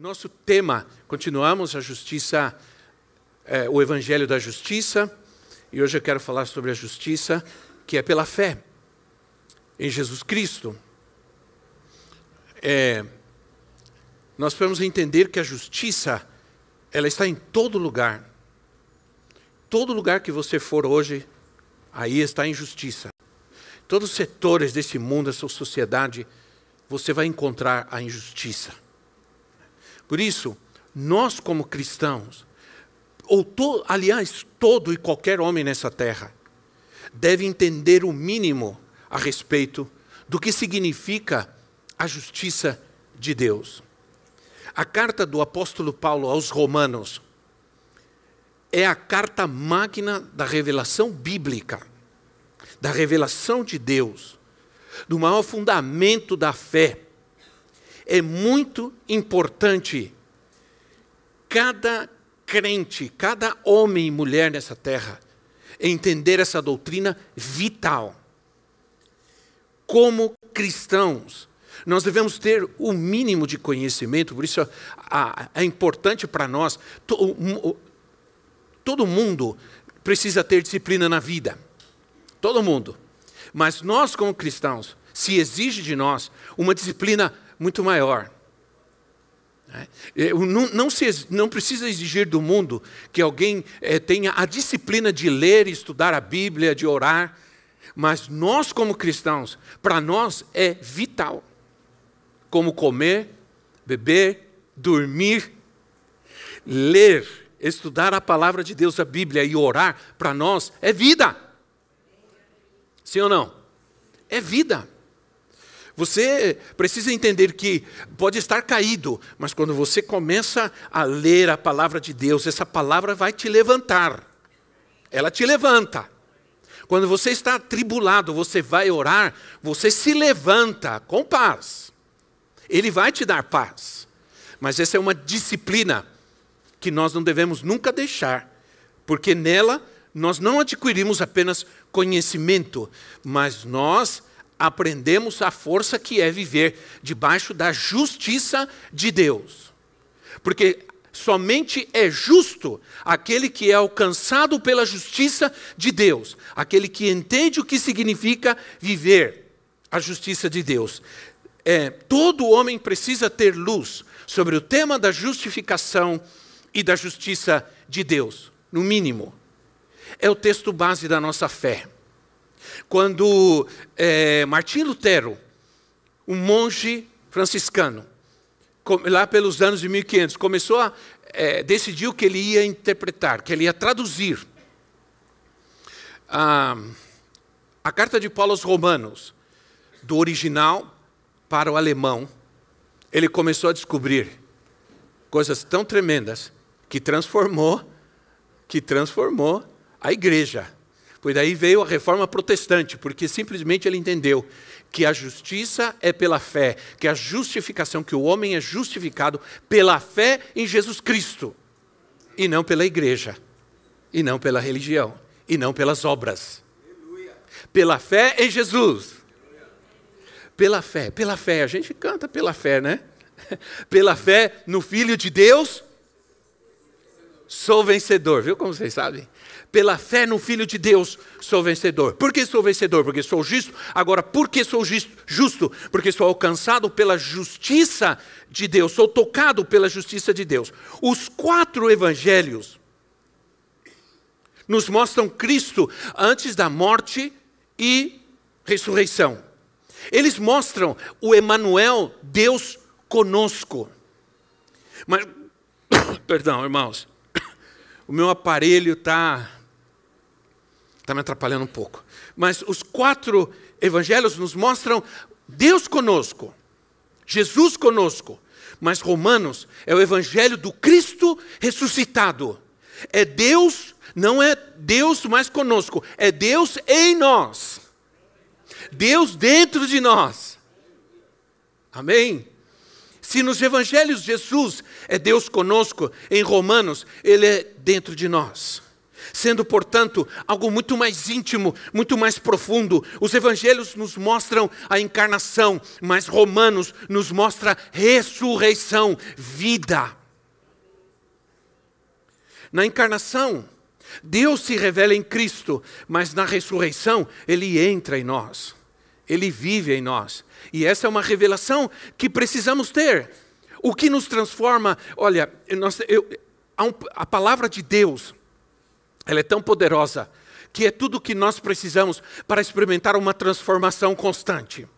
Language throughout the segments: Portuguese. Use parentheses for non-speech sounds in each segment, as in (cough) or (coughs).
Nosso tema, continuamos a justiça, é, o Evangelho da Justiça, e hoje eu quero falar sobre a justiça que é pela fé em Jesus Cristo. É, nós podemos entender que a justiça, ela está em todo lugar. Todo lugar que você for hoje, aí está a injustiça. Todos os setores desse mundo, essa sociedade, você vai encontrar a injustiça. Por isso, nós como cristãos, ou to, aliás, todo e qualquer homem nessa terra, deve entender o mínimo a respeito do que significa a justiça de Deus. A carta do apóstolo Paulo aos Romanos é a carta magna da revelação bíblica, da revelação de Deus, do maior fundamento da fé é muito importante cada crente, cada homem e mulher nessa terra entender essa doutrina vital. Como cristãos, nós devemos ter o mínimo de conhecimento, por isso é importante para nós. Todo mundo precisa ter disciplina na vida. Todo mundo. Mas nós, como cristãos, se exige de nós uma disciplina muito maior. É, não, não, se, não, precisa exigir do mundo que alguém é, tenha a disciplina de ler e estudar a Bíblia, de orar, mas nós, como cristãos, para nós é vital. Como comer, beber, dormir, ler, estudar a palavra de Deus, a Bíblia e orar, para nós é vida. Sim ou não? É vida. Você precisa entender que pode estar caído, mas quando você começa a ler a palavra de Deus, essa palavra vai te levantar. Ela te levanta. Quando você está atribulado, você vai orar, você se levanta com paz. Ele vai te dar paz. Mas essa é uma disciplina que nós não devemos nunca deixar, porque nela nós não adquirimos apenas conhecimento, mas nós aprendemos a força que é viver debaixo da justiça de Deus. Porque somente é justo aquele que é alcançado pela justiça de Deus, aquele que entende o que significa viver a justiça de Deus. É, todo homem precisa ter luz sobre o tema da justificação e da justiça de Deus, no mínimo. É o texto base da nossa fé. Quando é, Martim Lutero, um monge franciscano, lá pelos anos de 1500, começou a é, decidiu que ele ia interpretar, que ele ia traduzir a, a carta de Paulo aos Romanos, do original para o alemão, ele começou a descobrir coisas tão tremendas que transformou, que transformou a igreja. Pois daí veio a reforma protestante, porque simplesmente ele entendeu que a justiça é pela fé, que a justificação, que o homem é justificado pela fé em Jesus Cristo, e não pela igreja, e não pela religião, e não pelas obras. Pela fé em Jesus. Pela fé, pela fé, a gente canta pela fé, né? (laughs) Pela fé no Filho de Deus, sou vencedor, viu como vocês sabem? Pela fé no Filho de Deus, sou vencedor. Por que sou vencedor? Porque sou justo. Agora, por que sou justo? Porque sou alcançado pela justiça de Deus, sou tocado pela justiça de Deus. Os quatro evangelhos nos mostram Cristo antes da morte e ressurreição. Eles mostram o Emanuel, Deus conosco. Mas, (coughs) perdão, irmãos, o meu aparelho está Está me atrapalhando um pouco. Mas os quatro evangelhos nos mostram Deus conosco, Jesus conosco, Mas Romanos é o evangelho do Cristo ressuscitado. É Deus, não é Deus mais conosco, é Deus em nós. Deus dentro de nós. Amém? Se nos evangelhos Jesus é Deus conosco, em Romanos, Ele é dentro de nós. Sendo, portanto, algo muito mais íntimo, muito mais profundo. Os evangelhos nos mostram a encarnação, mas Romanos nos mostra ressurreição, vida. Na encarnação, Deus se revela em Cristo, mas na ressurreição, Ele entra em nós, Ele vive em nós. E essa é uma revelação que precisamos ter. O que nos transforma, olha, nós, eu, a palavra de Deus, ela é tão poderosa que é tudo o que nós precisamos para experimentar uma transformação constante.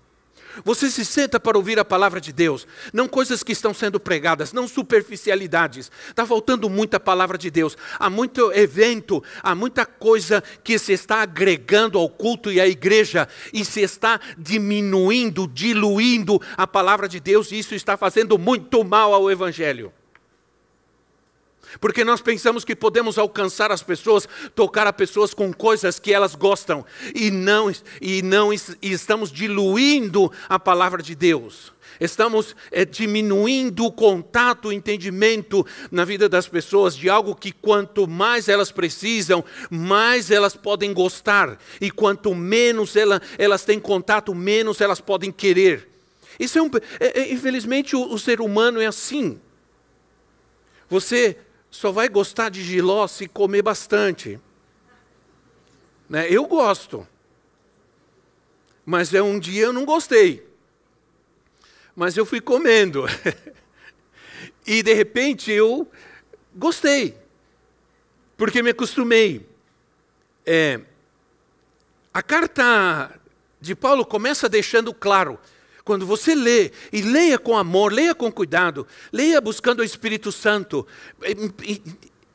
Você se senta para ouvir a palavra de Deus, não coisas que estão sendo pregadas, não superficialidades. Está faltando muita palavra de Deus. Há muito evento, há muita coisa que se está agregando ao culto e à igreja e se está diminuindo, diluindo a palavra de Deus, e isso está fazendo muito mal ao Evangelho. Porque nós pensamos que podemos alcançar as pessoas, tocar as pessoas com coisas que elas gostam, e não, e não e estamos diluindo a palavra de Deus. Estamos é, diminuindo o contato, o entendimento na vida das pessoas de algo que quanto mais elas precisam, mais elas podem gostar. E quanto menos ela, elas têm contato, menos elas podem querer. Isso é um, é, é, infelizmente o, o ser humano é assim. Você só vai gostar de giló se comer bastante. Né? Eu gosto. Mas é um dia eu não gostei. Mas eu fui comendo. (laughs) e de repente eu gostei. Porque me acostumei. É, a carta de Paulo começa deixando claro quando você lê, e leia com amor, leia com cuidado, leia buscando o Espírito Santo, e, e,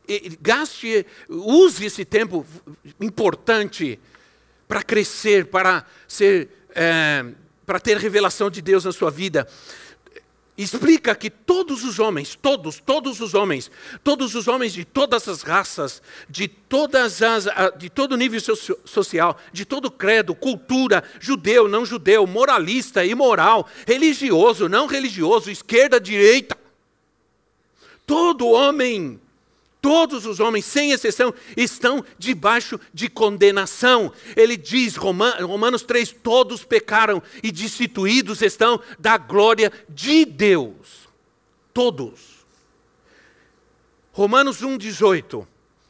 e, gaste, use esse tempo importante para crescer, para ser, é, para ter revelação de Deus na sua vida explica que todos os homens, todos, todos os homens, todos os homens de todas as raças, de todas as, de todo nível social, de todo credo, cultura, judeu, não judeu, moralista, imoral, religioso, não religioso, esquerda, direita, todo homem Todos os homens, sem exceção, estão debaixo de condenação. Ele diz, Romanos 3: todos pecaram e destituídos estão da glória de Deus. Todos. Romanos 1,18.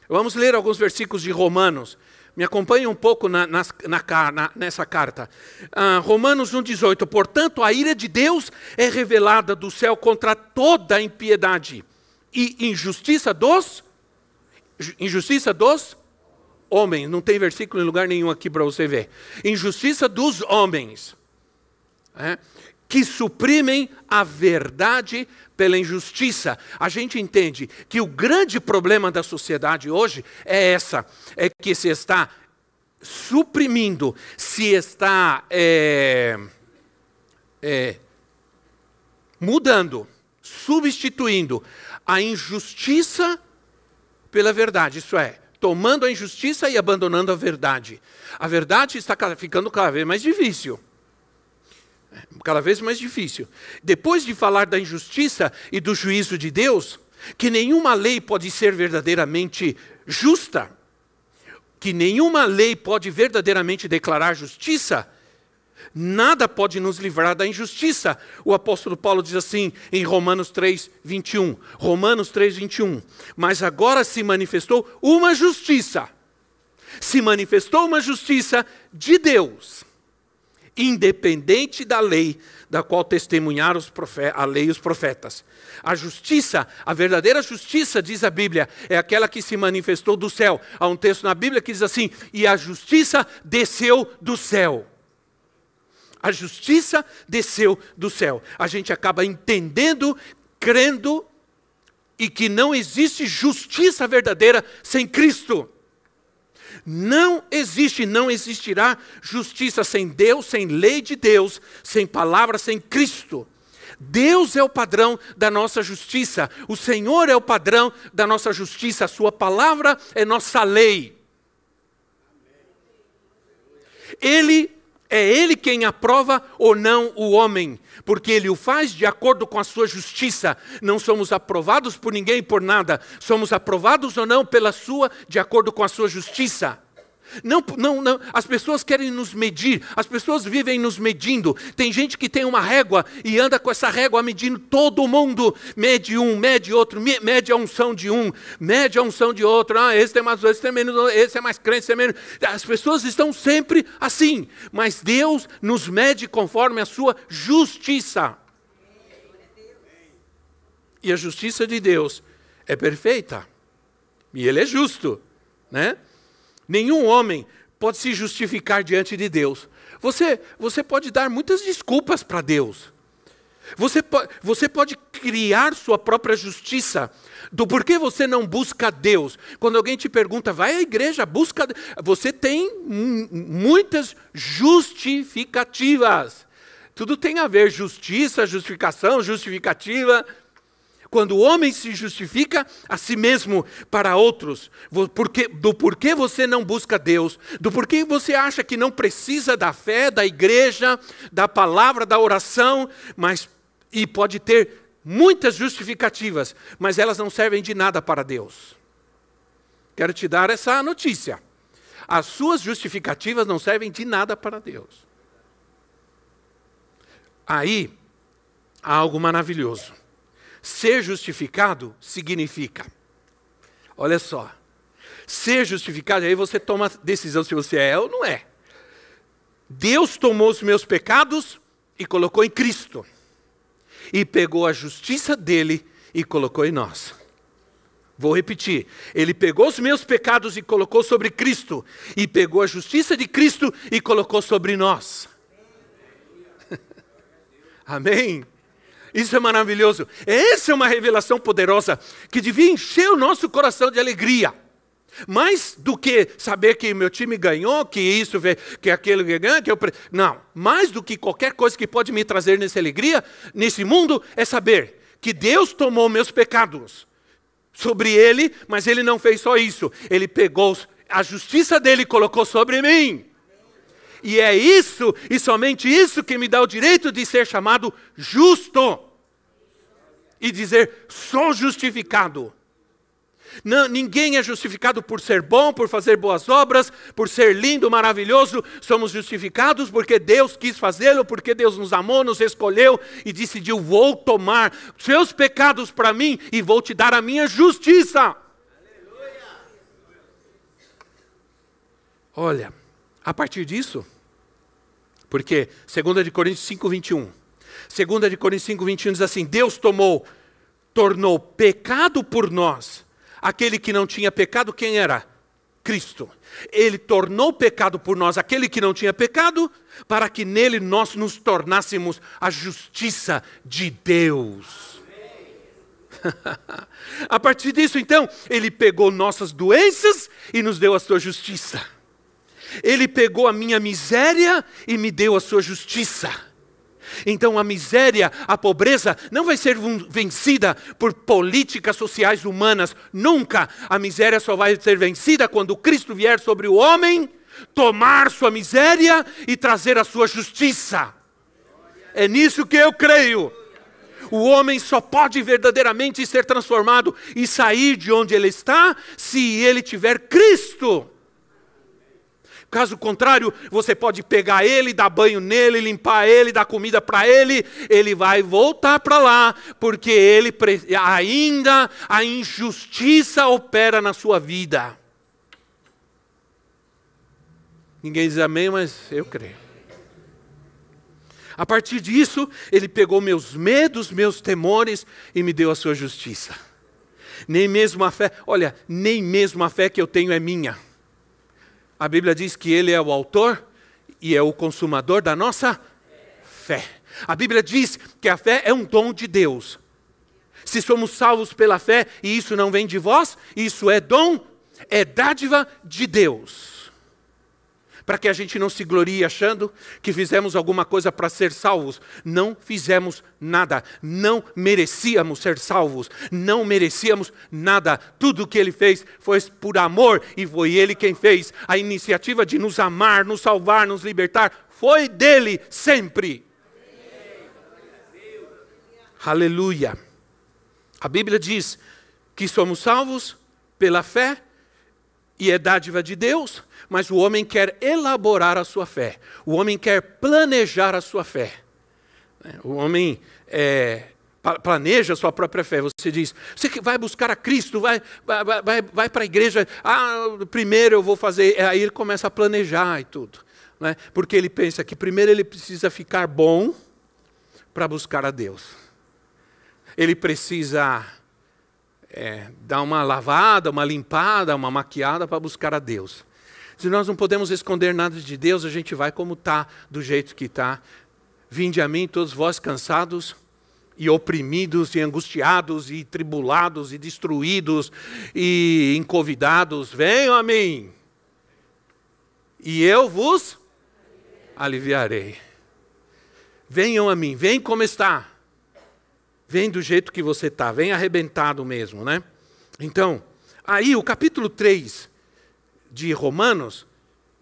Vamos ler alguns versículos de Romanos. Me acompanhe um pouco na, na, na, nessa carta. Ah, Romanos 1,18. Portanto, a ira de Deus é revelada do céu contra toda a impiedade e injustiça dos injustiça dos homens. Não tem versículo em lugar nenhum aqui para você ver. Injustiça dos homens. É, que suprimem a verdade pela injustiça. A gente entende que o grande problema da sociedade hoje é essa: é que se está suprimindo, se está é, é, mudando, substituindo a injustiça pela verdade, isso é, tomando a injustiça e abandonando a verdade. A verdade está ficando cada vez mais difícil. É, cada vez mais difícil. Depois de falar da injustiça e do juízo de Deus, que nenhuma lei pode ser verdadeiramente justa, que nenhuma lei pode verdadeiramente declarar justiça, Nada pode nos livrar da injustiça. O apóstolo Paulo diz assim em Romanos 3, 21. Romanos 3, 21. Mas agora se manifestou uma justiça. Se manifestou uma justiça de Deus, independente da lei, da qual testemunharam a lei e os profetas. A justiça, a verdadeira justiça, diz a Bíblia, é aquela que se manifestou do céu. Há um texto na Bíblia que diz assim: e a justiça desceu do céu. A justiça desceu do céu. A gente acaba entendendo, crendo e que não existe justiça verdadeira sem Cristo. Não existe, não existirá justiça sem Deus, sem lei de Deus, sem palavra, sem Cristo. Deus é o padrão da nossa justiça, o Senhor é o padrão da nossa justiça, a Sua palavra é nossa lei. Ele é Ele quem aprova ou não o homem, porque Ele o faz de acordo com a sua justiça. Não somos aprovados por ninguém por nada, somos aprovados ou não pela sua, de acordo com a sua justiça. Não, não, não. As pessoas querem nos medir, as pessoas vivem nos medindo. Tem gente que tem uma régua e anda com essa régua medindo todo mundo. Mede um, mede outro, mede a unção de um, mede a unção de outro. Ah, esse tem mais, esse tem menos, esse é mais crente, esse é menos. As pessoas estão sempre assim, mas Deus nos mede conforme a sua justiça. E a justiça de Deus é perfeita. E Ele é justo, né? Nenhum homem pode se justificar diante de Deus. Você, você pode dar muitas desculpas para Deus. Você, você pode criar sua própria justiça do porquê você não busca Deus. Quando alguém te pergunta, vai à igreja, busca. Você tem muitas justificativas. Tudo tem a ver, justiça, justificação, justificativa. Quando o homem se justifica a si mesmo para outros, porque, do porquê você não busca Deus, do porquê você acha que não precisa da fé, da igreja, da palavra, da oração, mas e pode ter muitas justificativas, mas elas não servem de nada para Deus. Quero te dar essa notícia. As suas justificativas não servem de nada para Deus. Aí há algo maravilhoso. Ser justificado significa, olha só, ser justificado, aí você toma decisão se você é ou não é. Deus tomou os meus pecados e colocou em Cristo, e pegou a justiça dele e colocou em nós. Vou repetir. Ele pegou os meus pecados e colocou sobre Cristo, e pegou a justiça de Cristo e colocou sobre nós. (laughs) Amém? Isso é maravilhoso. Essa é uma revelação poderosa que devia encher o nosso coração de alegria. Mais do que saber que meu time ganhou, que isso, que aquele ganhou, que eu. Não. Mais do que qualquer coisa que pode me trazer nessa alegria, nesse mundo, é saber que Deus tomou meus pecados sobre ele, mas ele não fez só isso. Ele pegou a justiça dele e colocou sobre mim. E é isso, e somente isso, que me dá o direito de ser chamado justo. E dizer, sou justificado. Não, ninguém é justificado por ser bom, por fazer boas obras, por ser lindo, maravilhoso. Somos justificados porque Deus quis fazê-lo, porque Deus nos amou, nos escolheu e decidiu: vou tomar seus pecados para mim e vou te dar a minha justiça. Aleluia. Olha, a partir disso, porque 2 de Coríntios 5, 21. 2 de Coríntios 5, 21 diz assim: Deus tomou, tornou pecado por nós, aquele que não tinha pecado, quem era? Cristo. Ele tornou pecado por nós, aquele que não tinha pecado, para que nele nós nos tornássemos a justiça de Deus. (laughs) a partir disso, então, ele pegou nossas doenças e nos deu a sua justiça. Ele pegou a minha miséria e me deu a sua justiça. Então a miséria, a pobreza não vai ser vencida por políticas sociais humanas, nunca. A miséria só vai ser vencida quando Cristo vier sobre o homem, tomar sua miséria e trazer a sua justiça. É nisso que eu creio. O homem só pode verdadeiramente ser transformado e sair de onde ele está se ele tiver Cristo. Caso contrário, você pode pegar ele, dar banho nele, limpar ele, dar comida para ele, ele vai voltar para lá, porque ele ainda a injustiça opera na sua vida. Ninguém diz amém, mas eu creio. A partir disso, ele pegou meus medos, meus temores e me deu a sua justiça. Nem mesmo a fé, olha, nem mesmo a fé que eu tenho é minha a Bíblia diz que Ele é o autor e é o consumador da nossa fé. A Bíblia diz que a fé é um dom de Deus. Se somos salvos pela fé e isso não vem de vós, isso é dom, é dádiva de Deus. Para que a gente não se glorie achando que fizemos alguma coisa para ser salvos. Não fizemos nada, não merecíamos ser salvos, não merecíamos nada. Tudo o que ele fez foi por amor e foi ele quem fez. A iniciativa de nos amar, nos salvar, nos libertar foi dele sempre. Aleluia. A Bíblia diz que somos salvos pela fé e é dádiva de Deus, mas o homem quer elaborar a sua fé, o homem quer planejar a sua fé. O homem é, planeja a sua própria fé. Você diz, você que vai buscar a Cristo, vai, vai, vai, vai para a igreja, ah, primeiro eu vou fazer. Aí ele começa a planejar e tudo. Né? Porque ele pensa que primeiro ele precisa ficar bom para buscar a Deus. Ele precisa é, dar uma lavada, uma limpada, uma maquiada para buscar a Deus. Se nós não podemos esconder nada de Deus, a gente vai como está, do jeito que está. Vinde a mim, todos vós cansados e oprimidos e angustiados e tribulados e destruídos e encovidados, venham a mim. E eu vos aliviarei. Venham a mim, vem como está. Vem do jeito que você está, vem arrebentado mesmo, né? Então, aí o capítulo 3 de Romanos,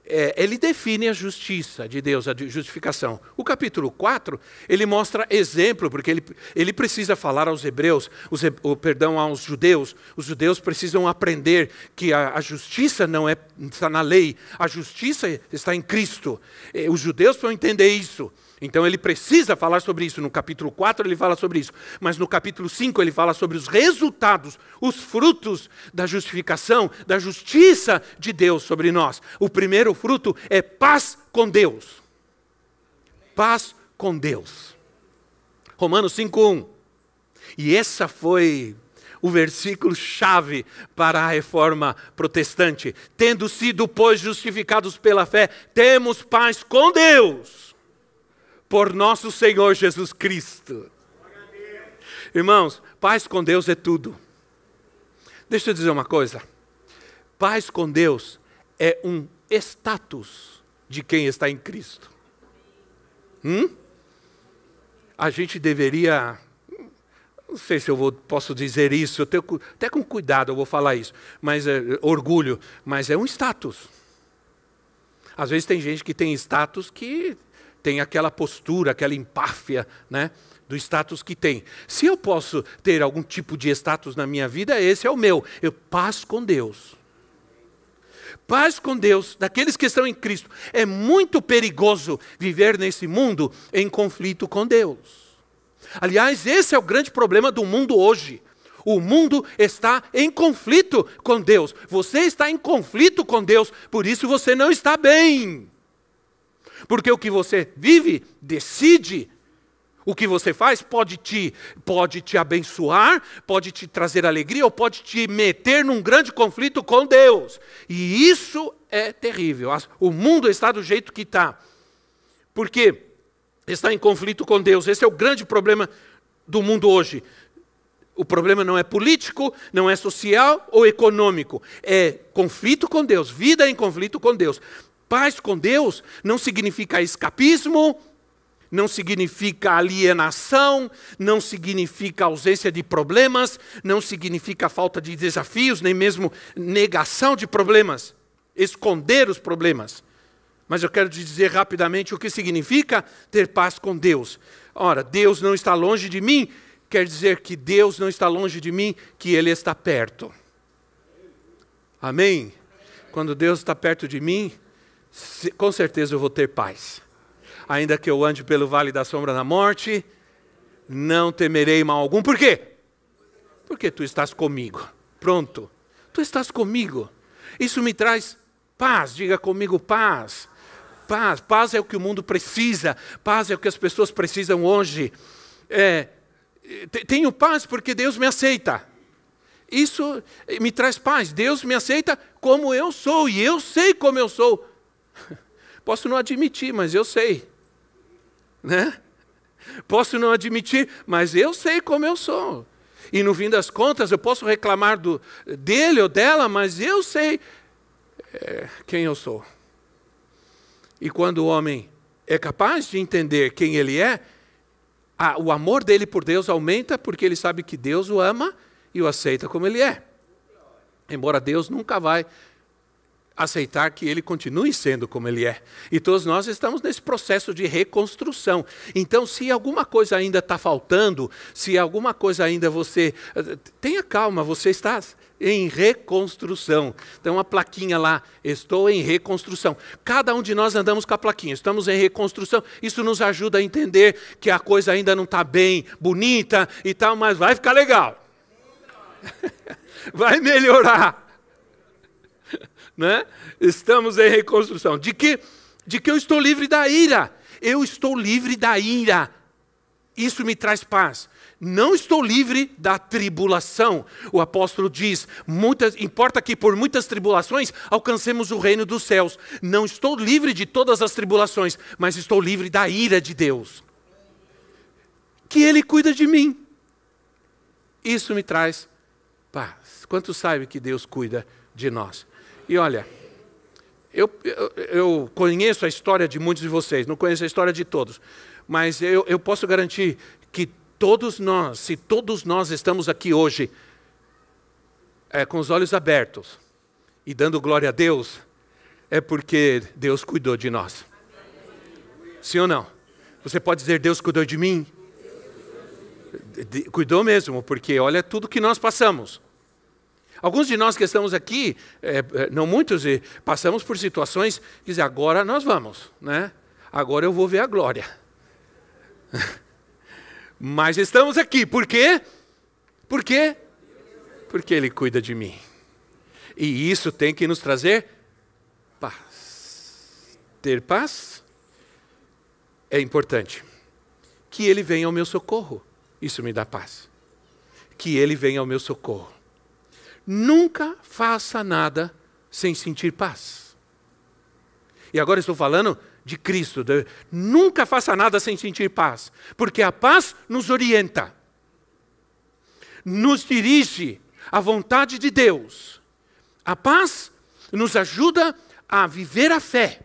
é, ele define a justiça de Deus, a justificação. O capítulo 4, ele mostra exemplo, porque ele, ele precisa falar aos hebreus, os, o, perdão, aos judeus. Os judeus precisam aprender que a, a, justiça não é, está na lei, a justiça está em Cristo. Os judeus vão entender isso. Então ele precisa falar sobre isso. No capítulo 4 ele fala sobre isso. Mas no capítulo 5 ele fala sobre os resultados, os frutos da justificação, da justiça de Deus sobre nós. O primeiro fruto é paz com Deus. Paz com Deus. Romanos 5:1. E essa foi o versículo chave para a reforma protestante. Tendo sido, pois, justificados pela fé, temos paz com Deus por nosso Senhor Jesus Cristo. Irmãos, paz com Deus é tudo. Deixa eu dizer uma coisa. Paz com Deus é um status de quem está em Cristo. Hum? A gente deveria. Não sei se eu vou, posso dizer isso, eu tenho, até com cuidado eu vou falar isso, mas é orgulho, mas é um status. Às vezes tem gente que tem status que tem aquela postura, aquela empáfia, né? do status que tem. Se eu posso ter algum tipo de status na minha vida, esse é o meu. Eu paz com Deus. Paz com Deus, daqueles que estão em Cristo. É muito perigoso viver nesse mundo em conflito com Deus. Aliás, esse é o grande problema do mundo hoje. O mundo está em conflito com Deus. Você está em conflito com Deus, por isso você não está bem. Porque o que você vive, decide, o que você faz pode te, pode te abençoar, pode te trazer alegria ou pode te meter num grande conflito com Deus. E isso é terrível. O mundo está do jeito que está. Porque está em conflito com Deus. Esse é o grande problema do mundo hoje. O problema não é político, não é social ou econômico. É conflito com Deus, vida em conflito com Deus. Paz com Deus não significa escapismo, não significa alienação, não significa ausência de problemas, não significa falta de desafios, nem mesmo negação de problemas, esconder os problemas. Mas eu quero te dizer rapidamente o que significa ter paz com Deus. Ora, Deus não está longe de mim, quer dizer que Deus não está longe de mim, que Ele está perto. Amém? Quando Deus está perto de mim, com certeza eu vou ter paz. Ainda que eu ande pelo vale da sombra da morte, não temerei mal algum. Por quê? Porque tu estás comigo. Pronto. Tu estás comigo. Isso me traz paz. Diga comigo paz. Paz. Paz é o que o mundo precisa. Paz é o que as pessoas precisam hoje. É, tenho paz porque Deus me aceita. Isso me traz paz. Deus me aceita como eu sou e eu sei como eu sou. (laughs) Posso não admitir, mas eu sei. Né? Posso não admitir, mas eu sei como eu sou. E no fim das contas, eu posso reclamar do, dele ou dela, mas eu sei é, quem eu sou. E quando o homem é capaz de entender quem ele é, a, o amor dele por Deus aumenta porque ele sabe que Deus o ama e o aceita como ele é. Embora Deus nunca vai aceitar que ele continue sendo como ele é. E todos nós estamos nesse processo de reconstrução. Então, se alguma coisa ainda está faltando, se alguma coisa ainda você. Tenha calma, você está em reconstrução. Tem uma plaquinha lá, estou em reconstrução. Cada um de nós andamos com a plaquinha, estamos em reconstrução. Isso nos ajuda a entender que a coisa ainda não está bem, bonita e tal, mas vai ficar legal. (laughs) vai melhorar (laughs) né? Estamos em reconstrução. De que? De que eu estou livre da ira. Eu estou livre da ira. Isso me traz paz. Não estou livre da tribulação. O apóstolo diz: muitas, importa que por muitas tribulações alcancemos o reino dos céus. Não estou livre de todas as tribulações, mas estou livre da ira de Deus. Que Ele cuida de mim. Isso me traz paz. Quantos sabem que Deus cuida de nós? E olha, eu, eu, eu, conheço a história de muitos de vocês, não conheço a história de todos, mas eu, eu posso garantir que todos nós, se todos nós estamos aqui hoje é, com os olhos abertos e dando glória a Deus, é porque Deus cuidou de nós. Sim ou não? Você pode dizer, Deus cuidou de mim? Cuidou mesmo, porque olha tudo que nós passamos. Alguns de nós que estamos aqui, é, é não muitos, passamos por situações que dizem, agora nós vamos, né? agora eu vou ver a glória. (laughs) Mas estamos aqui, por quê? Por quê? Porque Ele cuida de mim. E isso tem que nos trazer paz. Ter paz é importante. Que Ele venha ao meu socorro, isso me dá paz. Que Ele venha ao meu socorro. Nunca faça nada sem sentir paz. E agora estou falando de Cristo. De, nunca faça nada sem sentir paz, porque a paz nos orienta, nos dirige à vontade de Deus. A paz nos ajuda a viver a fé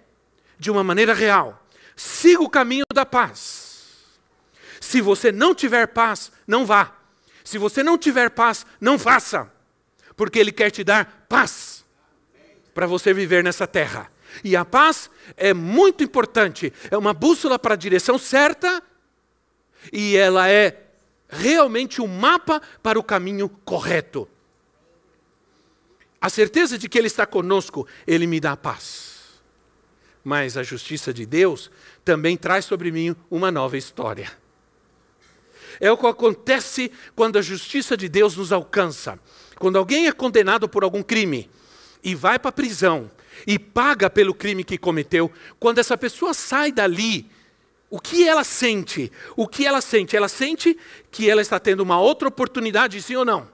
de uma maneira real. Siga o caminho da paz. Se você não tiver paz, não vá. Se você não tiver paz, não faça porque Ele quer te dar paz para você viver nessa terra. E a paz é muito importante, é uma bússola para a direção certa e ela é realmente um mapa para o caminho correto. A certeza de que Ele está conosco, Ele me dá paz. Mas a justiça de Deus também traz sobre mim uma nova história. É o que acontece quando a justiça de Deus nos alcança. Quando alguém é condenado por algum crime e vai para a prisão e paga pelo crime que cometeu, quando essa pessoa sai dali, o que ela sente? O que ela sente? Ela sente que ela está tendo uma outra oportunidade, sim ou não?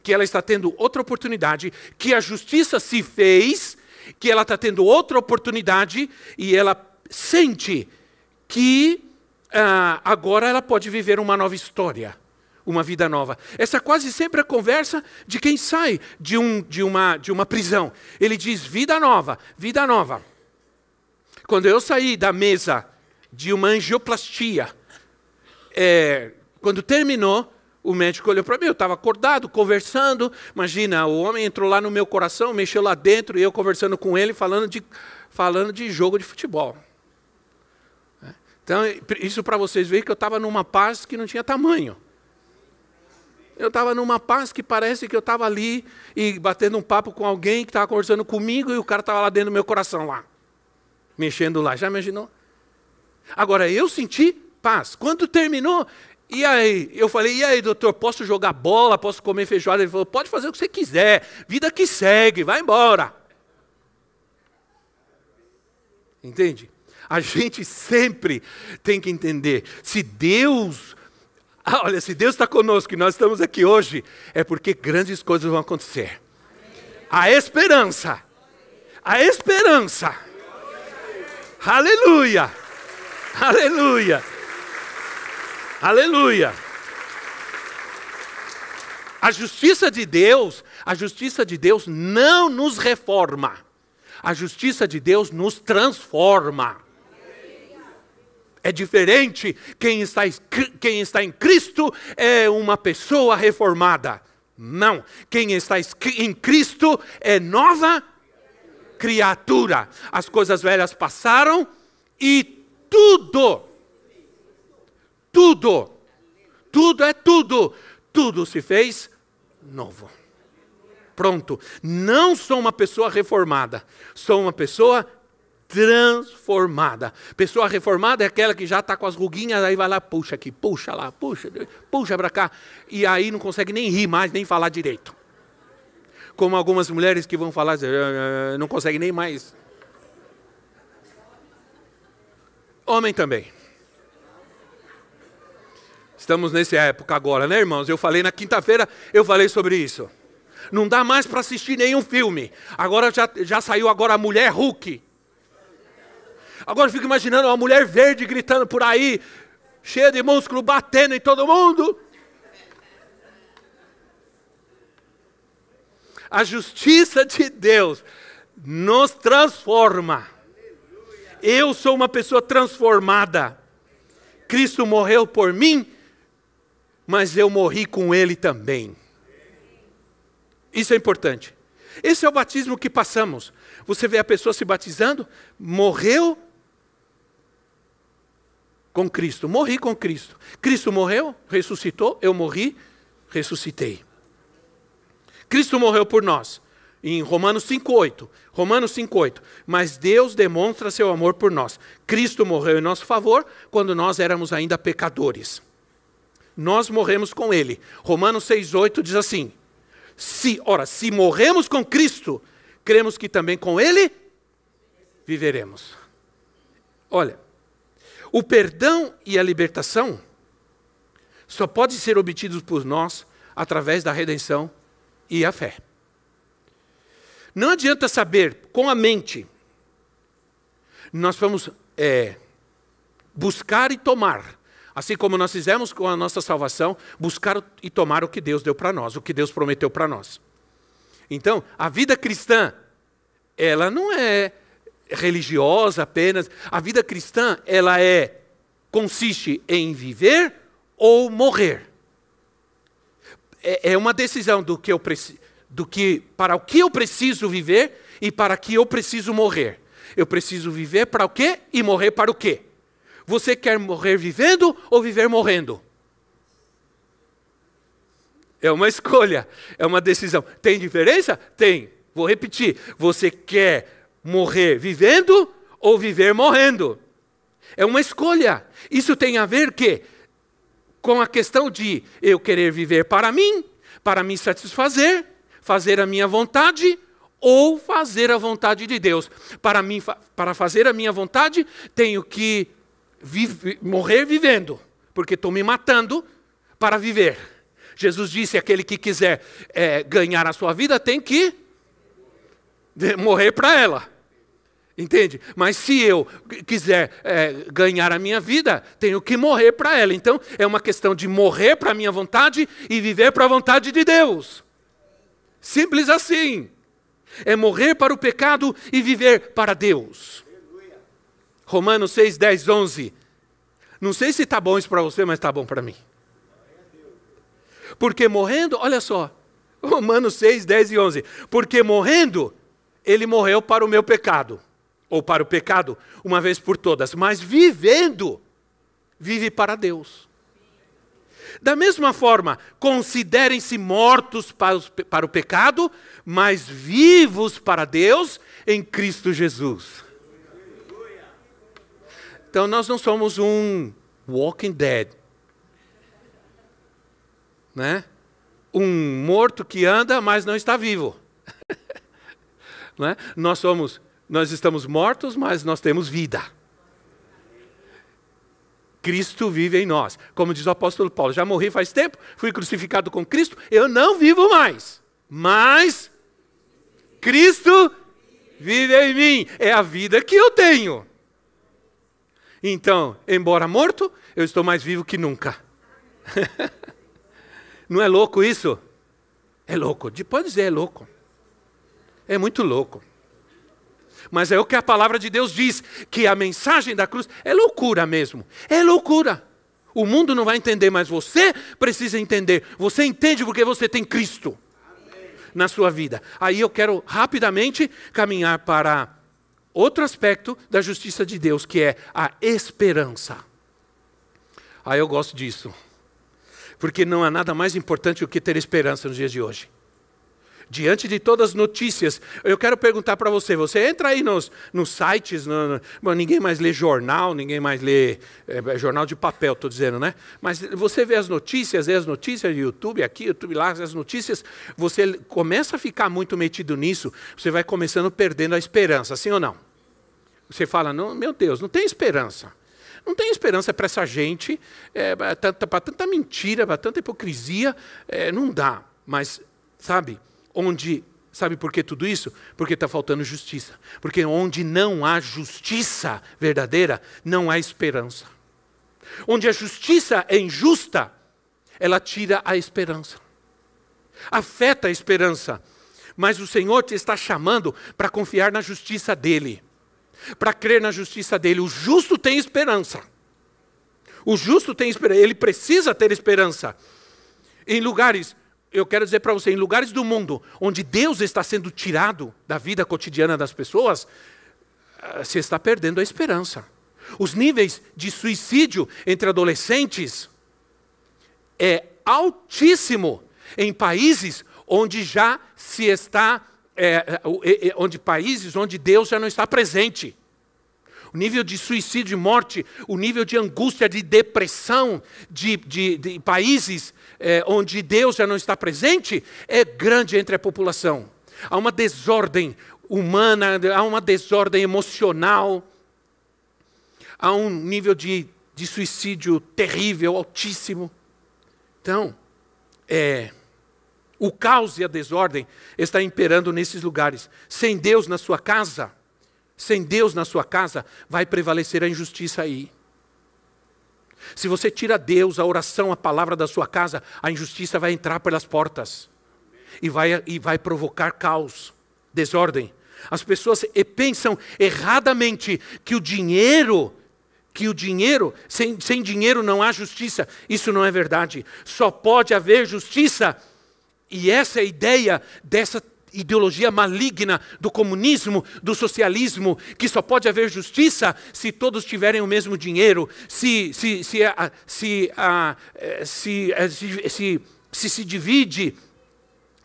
Que ela está tendo outra oportunidade, que a justiça se fez, que ela está tendo outra oportunidade e ela sente que ah, agora ela pode viver uma nova história uma vida nova. Essa é quase sempre a conversa de quem sai de, um, de, uma, de uma prisão. Ele diz: vida nova, vida nova. Quando eu saí da mesa de uma angioplastia, é, quando terminou, o médico olhou para mim, eu estava acordado, conversando. Imagina, o homem entrou lá no meu coração, mexeu lá dentro, e eu conversando com ele, falando de, falando de jogo de futebol. É. Então, isso para vocês verem que eu estava numa paz que não tinha tamanho. Eu estava numa paz que parece que eu estava ali e batendo um papo com alguém que estava conversando comigo e o cara estava lá dentro do meu coração, lá, mexendo lá. Já imaginou? Agora, eu senti paz. Quando terminou, e aí? Eu falei, e aí, doutor, posso jogar bola, posso comer feijoada? Ele falou, pode fazer o que você quiser, vida que segue, vai embora. Entende? A gente sempre tem que entender, se Deus (laughs) ah, olha, se Deus está conosco e nós estamos aqui hoje, é porque grandes coisas vão acontecer. A esperança. A esperança. Aleluia. Aleluia. Aleluia. A justiça de Deus, a justiça de Deus não nos reforma. A justiça de Deus nos transforma. É diferente. Quem está, quem está em Cristo é uma pessoa reformada. Não. Quem está em Cristo é nova criatura. As coisas velhas passaram e tudo, tudo, tudo é tudo, tudo se fez novo. Pronto. Não sou uma pessoa reformada, sou uma pessoa transformada. Pessoa reformada é aquela que já está com as ruguinhas, aí vai lá, puxa aqui, puxa lá, puxa, puxa para cá, e aí não consegue nem rir mais, nem falar direito. Como algumas mulheres que vão falar, eh, não conseguem nem mais. Homem também. Estamos nessa época agora, né, irmãos? Eu falei na quinta-feira, eu falei sobre isso. Não dá mais para assistir nenhum filme. Agora já, já saiu agora a mulher Hulk. Agora eu fico imaginando uma mulher verde gritando por aí, cheia de músculo, batendo em todo mundo. A justiça de Deus nos transforma. Eu sou uma pessoa transformada. Cristo morreu por mim, mas eu morri com Ele também. Isso é importante. Esse é o batismo que passamos. Você vê a pessoa se batizando, morreu com Cristo. Morri com Cristo. Cristo morreu, ressuscitou, eu morri, ressuscitei. Cristo morreu por nós. Em Romanos 5:8. Romanos 5:8. Mas Deus demonstra seu amor por nós. Cristo morreu em nosso favor quando nós éramos ainda pecadores. Nós morremos com ele. Romanos 6:8 diz assim: Se, ora, se morremos com Cristo, cremos que também com ele viveremos. Olha, o perdão e a libertação só podem ser obtidos por nós através da redenção e a fé. Não adianta saber com a mente. Nós vamos é, buscar e tomar, assim como nós fizemos com a nossa salvação, buscar e tomar o que Deus deu para nós, o que Deus prometeu para nós. Então, a vida cristã, ela não é religiosa apenas. A vida cristã, ela é consiste em viver ou morrer. É, é uma decisão do que eu do que para o que eu preciso viver e para que eu preciso morrer. Eu preciso viver para o quê e morrer para o quê? Você quer morrer vivendo ou viver morrendo? É uma (laughs) escolha, é uma decisão. Tem diferença? Tem. Vou repetir. Você quer morrer vivendo ou viver morrendo. É uma escolha. Isso tem a ver que com a questão de eu querer viver para mim, para me satisfazer, fazer a minha vontade ou fazer a vontade de Deus. Para mim, para fazer a minha vontade, tenho que vive, morrer vivendo, porque estou me matando para viver. Jesus disse: aquele que quiser é, ganhar a sua vida tem que morrer para ela. Entende? Mas se eu quiser é, ganhar a minha vida, tenho que morrer para ela. Então é uma questão de morrer para a minha vontade e viver para a vontade de Deus. Simples assim. É morrer para o pecado e viver para Deus. Romanos 6, 10, 11. Não sei se está bom isso para você, mas está bom para mim. Porque morrendo, olha só, Romanos 6, 10 e 11. Porque morrendo, ele morreu para o meu pecado ou para o pecado, uma vez por todas, mas vivendo, vive para Deus. Da mesma forma, considerem-se mortos para, o pecado, mas vivos para Deus em Cristo Jesus. Então nós não somos um walking dead, né? Um morto que anda, mas não está vivo. (laughs) né? Nós somos nós estamos mortos, mas nós temos vida. Cristo vive em nós. Como diz o apóstolo Paulo, já morri faz tempo, fui crucificado com Cristo, eu não vivo mais. Mas Cristo vive em mim. É a vida que eu tenho. Então, embora morto, eu estou mais vivo que nunca. (laughs) não é louco isso? É louco. Pode dizer, é louco. É muito louco. Mas é o que a palavra de Deus diz, que a mensagem da cruz é loucura mesmo. É loucura. O mundo não vai entender, mas você precisa entender. Você entende porque você tem Cristo na sua vida. Aí eu quero rapidamente caminhar para outro aspecto da justiça de Deus, que é a esperança. Aí eu gosto disso. Porque não há nada mais importante do que ter esperança nos dias de hoje diante de todas as notícias, eu quero perguntar para você: você entra aí nos, nos sites, no, no, ninguém mais lê jornal, ninguém mais lê é, é jornal de papel, estou dizendo, né? Mas você vê as notícias, vê as notícias do YouTube aqui, YouTube lá, as notícias, você começa a ficar muito metido nisso, você vai começando perdendo a esperança, sim ou não? Você fala, não, meu Deus, não tem esperança. Não tem esperança para essa gente, é, para tanta, tanta, mentira, para tanta hipocrisia, é, não dá. Mas, sabe, onde. Sabe por que tudo isso? Porque está faltando justiça. Porque onde não há justiça verdadeira, não há esperança. Onde a justiça é injusta, ela tira a esperança. Afeta a esperança. Mas o Senhor te está chamando para confiar na justiça dEle. Para crer na justiça dEle. O justo tem esperança. O justo tem esperança. Ele precisa ter esperança. Em lugares eu quero dizer para você, em lugares do mundo onde Deus está sendo tirado da vida cotidiana das pessoas, ah, você está perdendo a esperança. Os níveis de suicídio entre adolescentes é altíssimo em países onde já se está, é, onde países onde Deus já não está presente. O nível de suicídio e morte, o nível de angústia, de depressão de, de, de países é, onde Deus já não está presente, é grande entre a população. Há uma desordem humana, há uma desordem emocional, há um nível de, de suicídio terrível, altíssimo. Então, é, o caos e a desordem está imperando nesses lugares. Sem Deus na sua casa, sem Deus na sua casa, vai prevalecer a injustiça aí. Se você tira Deus, a oração, a palavra da sua casa, a injustiça vai entrar pelas portas e vai, e vai provocar caos, desordem. As pessoas pensam erradamente que o dinheiro, que o dinheiro, sem, sem dinheiro não há justiça. Isso não é verdade. Só pode haver justiça. E essa é a ideia dessa ideologia maligna do comunismo, do socialismo, que só pode haver justiça se todos tiverem o mesmo dinheiro, se se se se, se, se, se, se, se divide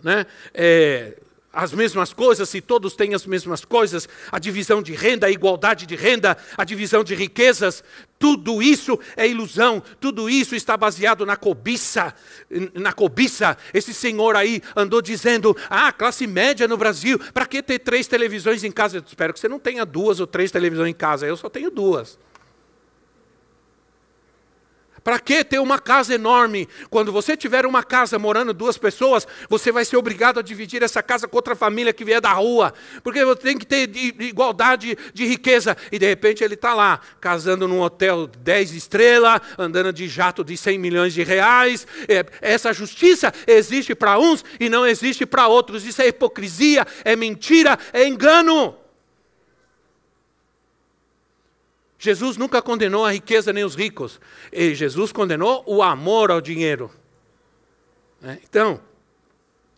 né, é, as mesmas coisas, se todos têm as mesmas coisas, a divisão de renda, a igualdade de renda, a divisão de riquezas, tudo isso é ilusão, tudo isso está baseado na cobiça, na cobiça. Esse senhor aí andou dizendo: "Ah, classe média no Brasil, para que ter três televisões em casa?" Eu espero que você não tenha duas ou três televisões em casa. Eu só tenho duas. Para que ter uma casa enorme? Quando você tiver uma casa morando duas pessoas, você vai ser obrigado a dividir essa casa com outra família que vier da rua. Porque você tem que ter igualdade de riqueza. E de repente ele está lá, casando num hotel 10 estrelas, andando de jato de 100 milhões de reais. É, essa justiça existe para uns e não existe para outros. Isso é hipocrisia, é mentira, é engano. Jesus nunca condenou a riqueza nem os ricos. E Jesus condenou o amor ao dinheiro. É, então,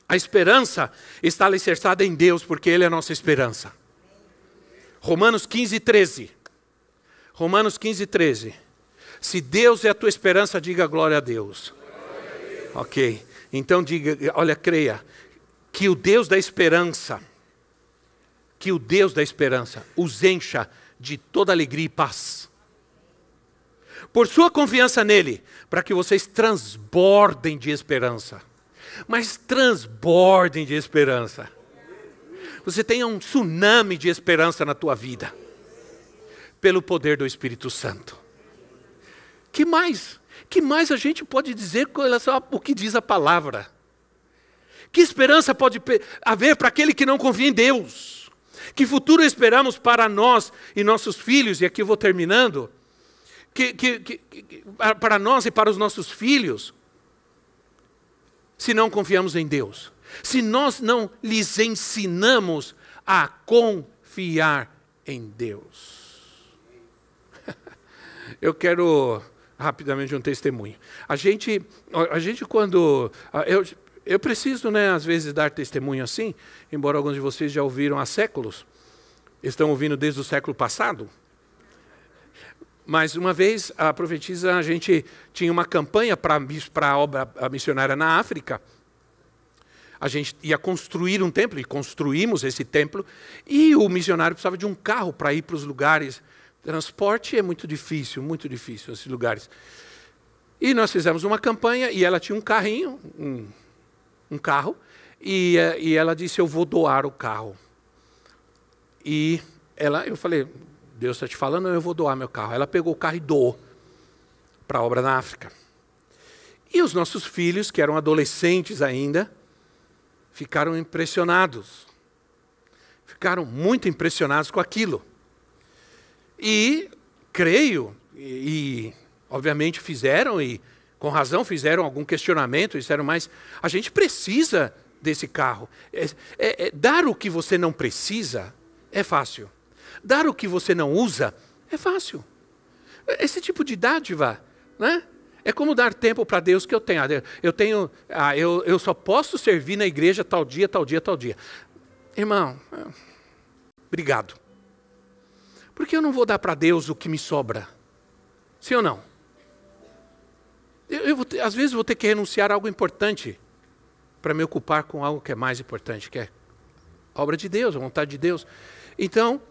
a esperança está alicerçada em Deus, porque Ele é a nossa esperança. Romanos 15, 13. Romanos 15, 13. Se Deus é a tua esperança, diga glória a Deus. Glória a Deus. Ok. Então diga, olha, creia, que o Deus da esperança, que o Deus da esperança os encha de toda alegria e paz. Por sua confiança nele, para que vocês transbordem de esperança. Mas transbordem de esperança. Você tenha um tsunami de esperança na tua vida. Pelo poder do Espírito Santo. Que mais? Que mais a gente pode dizer com relação ao que diz a palavra? Que esperança pode haver para aquele que não confia em Deus? Que futuro esperamos para nós e nossos filhos? E aqui eu vou terminando. Que, que, que, para nós e para os nossos filhos, se não confiamos em Deus, se nós não lhes ensinamos a confiar em Deus. (laughs) Eu quero rapidamente um testemunho. A gente, a gente quando eu, eu preciso, né, às vezes dar testemunho assim, embora alguns de vocês já ouviram há séculos, estão ouvindo desde o século passado. Mas uma vez a profetisa, a gente tinha uma campanha para a obra missionária na África. A gente ia construir um templo, e construímos esse templo, e o missionário precisava de um carro para ir para os lugares. Transporte é muito difícil, muito difícil, esses lugares. E nós fizemos uma campanha, e ela tinha um carrinho, um, um carro, e, e ela disse: Eu vou doar o carro. E ela, eu falei: Deus está te falando, eu vou doar meu carro. Ela pegou o carro e doou para a obra na África. E os nossos filhos, que eram adolescentes ainda, ficaram impressionados. Ficaram muito impressionados com aquilo. E creio, e, e obviamente fizeram, e com razão fizeram algum questionamento, disseram, mas a gente precisa desse carro. É, é, é, dar o que você não precisa é fácil. Dar o que você não usa é fácil. Esse tipo de dádiva, né? É como dar tempo para Deus que eu tenho. Eu tenho, ah, eu, eu só posso servir na igreja tal dia, tal dia, tal dia. Irmão, obrigado. Porque eu não vou dar para Deus o que me sobra. Sim ou não? Eu, eu ter, às vezes vou ter que renunciar a algo importante para me ocupar com algo que é mais importante, que é a obra de Deus, a vontade de Deus. Então,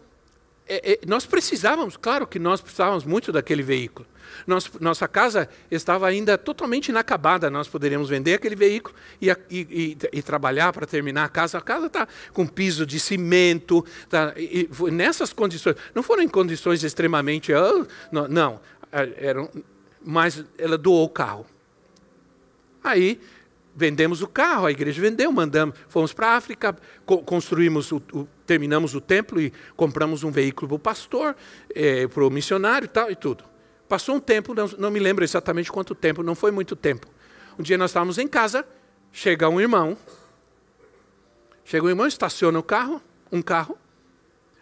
é, é, nós precisávamos, claro que nós precisávamos muito daquele veículo. Nossa, nossa casa estava ainda totalmente inacabada, nós poderíamos vender aquele veículo e, e, e, e trabalhar para terminar a casa. A casa está com piso de cimento, tá, nessas condições. Não foram em condições extremamente. Oh, não, não, eram, mas ela doou o carro. Aí vendemos o carro, a igreja vendeu, mandamos, fomos para a África, co construímos, o, o, terminamos o templo e compramos um veículo para o pastor, é, para o missionário e tal e tudo. Passou um tempo, não, não, me lembro exatamente quanto tempo, não foi muito tempo. Um dia nós estávamos em casa, chega um irmão, chega um irmão, estaciona o carro, um carro,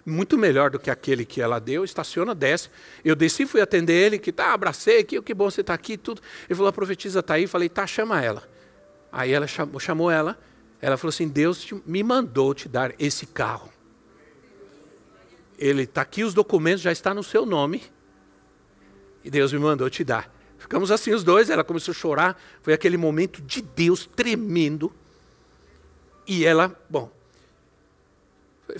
muito melhor do que aquele que ela deu, estaciona, desce. Eu desci, fui atender ele, que tá, abracei, que, que bom você está aqui, tudo. Ele falou, a profetisa está aí, falei, tá, chama ela. Aí ela chamou, chamou ela, ela falou assim: Deus te, me mandou te dar esse carro. Ele está aqui, os documentos já estão no seu nome. E Deus me mandou te dar. Ficamos assim os dois, ela começou a chorar. Foi aquele momento de Deus tremendo. E ela, bom,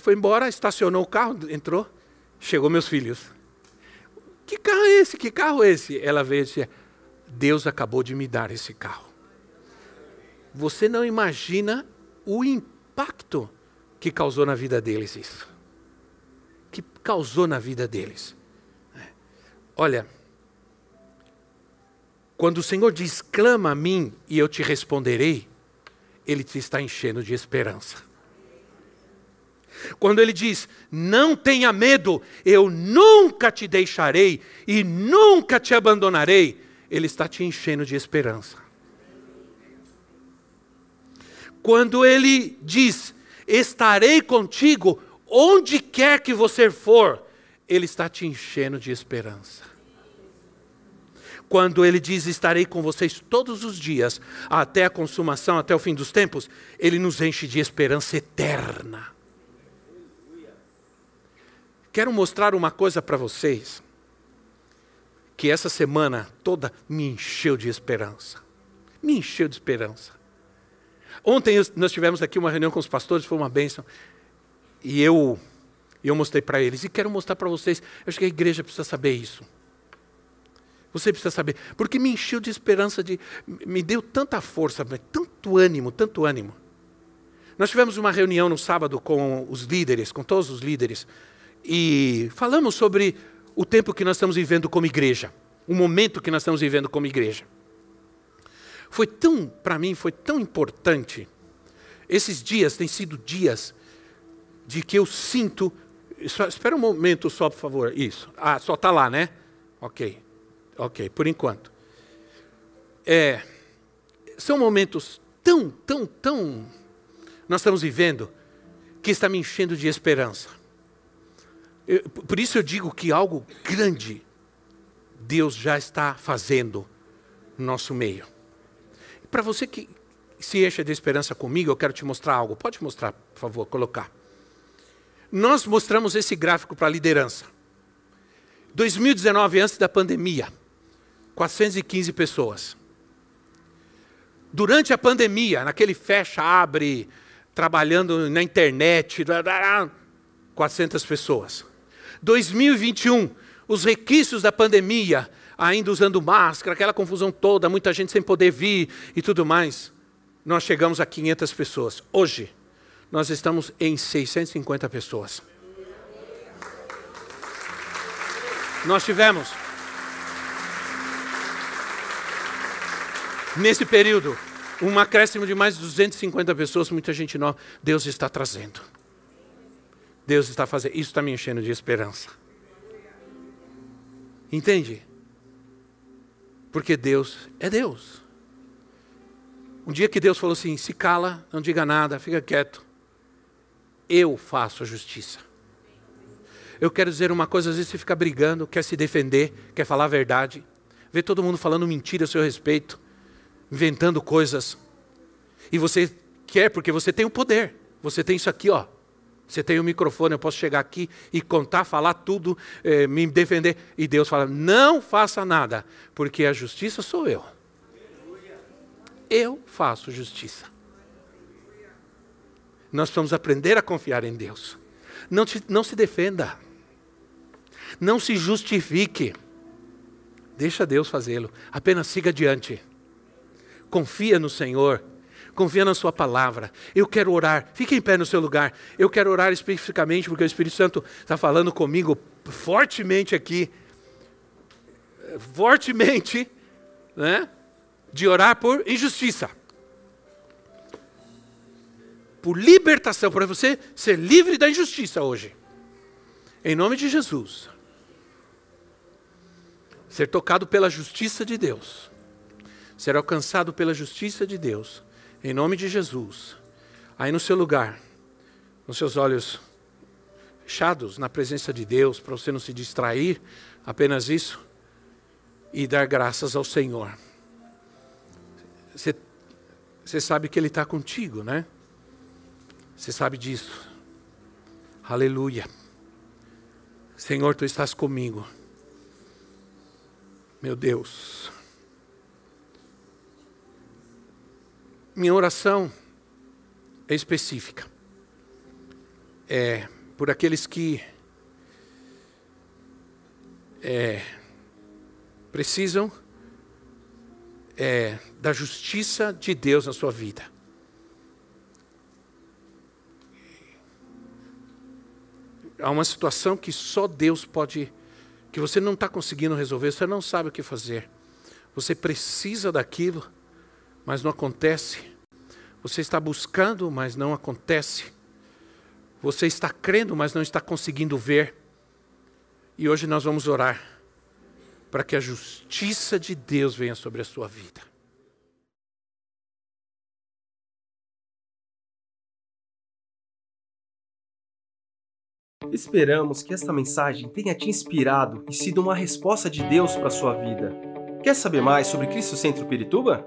foi embora, estacionou o carro, entrou, chegou meus filhos. Que carro é esse? Que carro é esse? Ela veio e disse: Deus acabou de me dar esse carro. Você não imagina o impacto que causou na vida deles isso. Que causou na vida deles. É. Olha, quando o Senhor diz, clama a mim e eu te responderei, Ele te está enchendo de esperança. Quando Ele diz, não tenha medo, eu nunca te deixarei e nunca te abandonarei, Ele está te enchendo de esperança quando ele diz: Estarei contigo onde quer que você for, ele está te enchendo de esperança. Quando ele diz: Estarei com vocês todos os dias, até a consumação, até o fim dos tempos, ele nos enche de esperança eterna. Quero mostrar uma coisa para vocês, que essa semana toda me encheu de esperança. Me encheu de esperança. Ontem nós tivemos aqui uma reunião com os pastores, foi uma bênção. E eu, eu mostrei para eles, e quero mostrar para vocês, eu acho que a igreja precisa saber isso. Você precisa saber, porque me encheu de esperança, de, me deu tanta força, tanto ânimo, tanto ânimo. Nós tivemos uma reunião no sábado com os líderes, com todos os líderes, e falamos sobre o tempo que nós estamos vivendo como igreja, o momento que nós estamos vivendo como igreja. Foi tão, para mim, foi tão importante. Esses dias têm sido dias de que eu sinto. Espera um momento só, por favor. Isso. Ah, só está lá, né? Ok. Ok, por enquanto. É, são momentos tão, tão, tão. Nós estamos vivendo que está me enchendo de esperança. Por isso eu digo que algo grande Deus já está fazendo no nosso meio. Para você que se enche de esperança comigo, eu quero te mostrar algo. Pode mostrar, por favor, colocar. Nós mostramos esse gráfico para a liderança. 2019, antes da pandemia, 415 pessoas. Durante a pandemia, naquele fecha, abre, trabalhando na internet, 400 pessoas. 2021, os requisitos da pandemia, ainda usando máscara, aquela confusão toda, muita gente sem poder vir e tudo mais. Nós chegamos a 500 pessoas. Hoje, nós estamos em 650 pessoas. Nós tivemos Nesse período, um acréscimo de mais de 250 pessoas, muita gente nova, Deus está trazendo. Deus está fazendo. Isso está me enchendo de esperança. Entende? Porque Deus é Deus. Um dia que Deus falou assim: se cala, não diga nada, fica quieto. Eu faço a justiça. Eu quero dizer uma coisa: às vezes você fica brigando, quer se defender, quer falar a verdade, vê todo mundo falando mentira a seu respeito inventando coisas. E você quer porque você tem o poder. Você tem isso aqui, ó. Você tem o microfone, eu posso chegar aqui e contar, falar tudo, eh, me defender. E Deus fala: não faça nada, porque a justiça sou eu. Eu faço justiça. Nós vamos aprender a confiar em Deus. Não, te, não se defenda. Não se justifique. Deixa Deus fazê-lo. Apenas siga adiante confia no Senhor, confia na Sua palavra. Eu quero orar, fique em pé no seu lugar. Eu quero orar especificamente porque o Espírito Santo está falando comigo fortemente aqui, fortemente, né? De orar por injustiça, por libertação, para você ser livre da injustiça hoje, em nome de Jesus. Ser tocado pela justiça de Deus ser alcançado pela justiça de Deus, em nome de Jesus. Aí no seu lugar, com seus olhos fechados na presença de Deus, para você não se distrair, apenas isso, e dar graças ao Senhor. Você, você sabe que Ele está contigo, né? Você sabe disso. Aleluia. Senhor, tu estás comigo. Meu Deus. Minha oração é específica. É por aqueles que é, precisam é, da justiça de Deus na sua vida. Há uma situação que só Deus pode, que você não está conseguindo resolver, você não sabe o que fazer. Você precisa daquilo mas não acontece. Você está buscando, mas não acontece. Você está crendo, mas não está conseguindo ver. E hoje nós vamos orar para que a justiça de Deus venha sobre a sua vida. Esperamos que esta mensagem tenha te inspirado e sido uma resposta de Deus para a sua vida. Quer saber mais sobre Cristo Centro Pirituba?